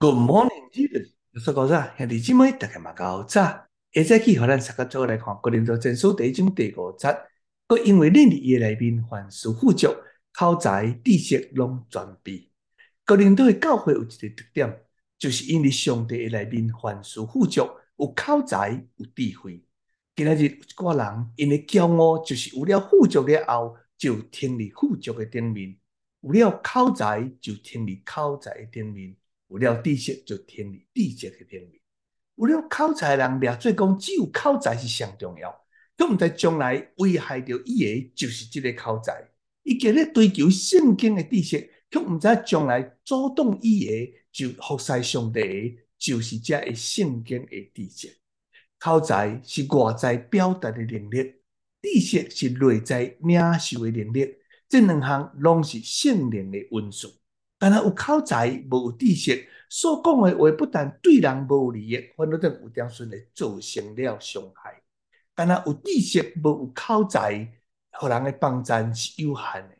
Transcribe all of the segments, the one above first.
Good morning，有说过啥？兄弟姊妹，大家嘛搞早。现在起，和咱大家做来看《哥林多前书》第一章第五节。阁因为恁伫伊内面凡事富足，口才、知识拢全备。哥林多的教会有一个特点，就是因为上帝的内面凡事富足，有口才、有智慧。今日有一挂人，因为骄傲，就是有了富足了后，就停伫富足的顶面；有了口才，就停伫口才的顶面。有了知识就天理知识的顶面，有了口才的人，掠做讲只有口才是上重要。佢毋知将来危害着伊个就是即个口才。伊今日追求圣经的知识，佢毋知将来阻挡伊个就服侍上帝个就是遮个圣经的知识。口才是外在表达的能力，知识是内在领受的能力。这两项拢是圣灵的恩赐。但系有口才无有知识，所讲的话不但对人无利益，反倒等有点算会造成了伤害。但系有知识无有口才，互人的帮赞是有限的。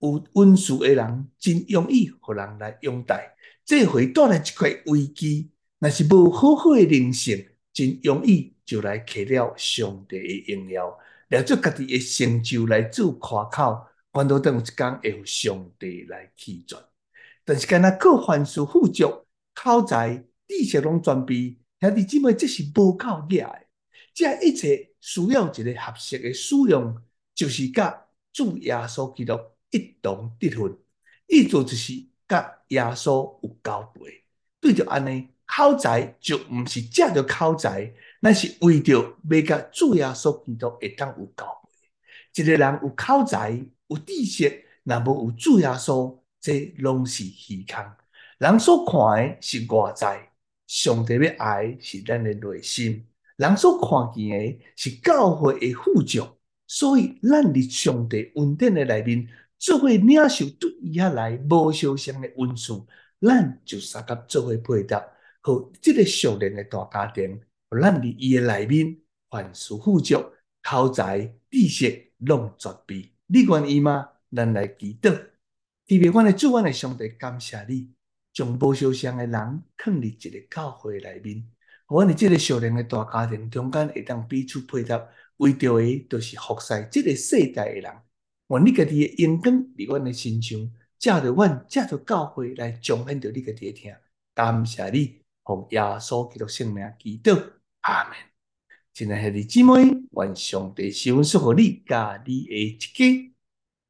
有恩赐的人真容易互人来拥戴，这回带来一块危机。若是无好好的人性，真容易就来摕了上帝的荣耀，拿做家己的成就来做夸口，反倒等有一天会有上帝来弃绝。但是，干那各凡事富足，口才、知识拢全备，兄弟姊妹，这是无够额的。这一切需要一个合适的使用，就是甲主耶稣基督一同得分。意思就是甲耶稣有交配。对着安尼，口才就毋是借着口才，乃是为着要甲主耶稣基督会当有交配。一个人有口才、有知识，若无有主耶稣。这拢是虚空，人所看的是外在，上帝要爱是咱的内心。人所看见的是教会的富足，所以咱伫上帝恩典的内面，做伙领受对伊遐来无相像的恩赐，咱就三甲做伙配搭，和即个属灵的大家庭，咱伫伊的内面凡事富足，口才、知识拢全备。你愿意吗？咱来祈祷。特别，阮的主，阮的上帝，感谢你，将无受伤的人放伫一个教会内面，阮的这个少年的大家庭中间会当彼此配合，为着的都是服侍这个世代的人。愿你家己的荣光伫阮的身上，借着阮，借着教会来彰显着你家己的听。感谢你，奉耶稣基督圣名祈祷，阿门。亲爱的兄弟姊妹，愿上帝赐福予你，甲你的一家。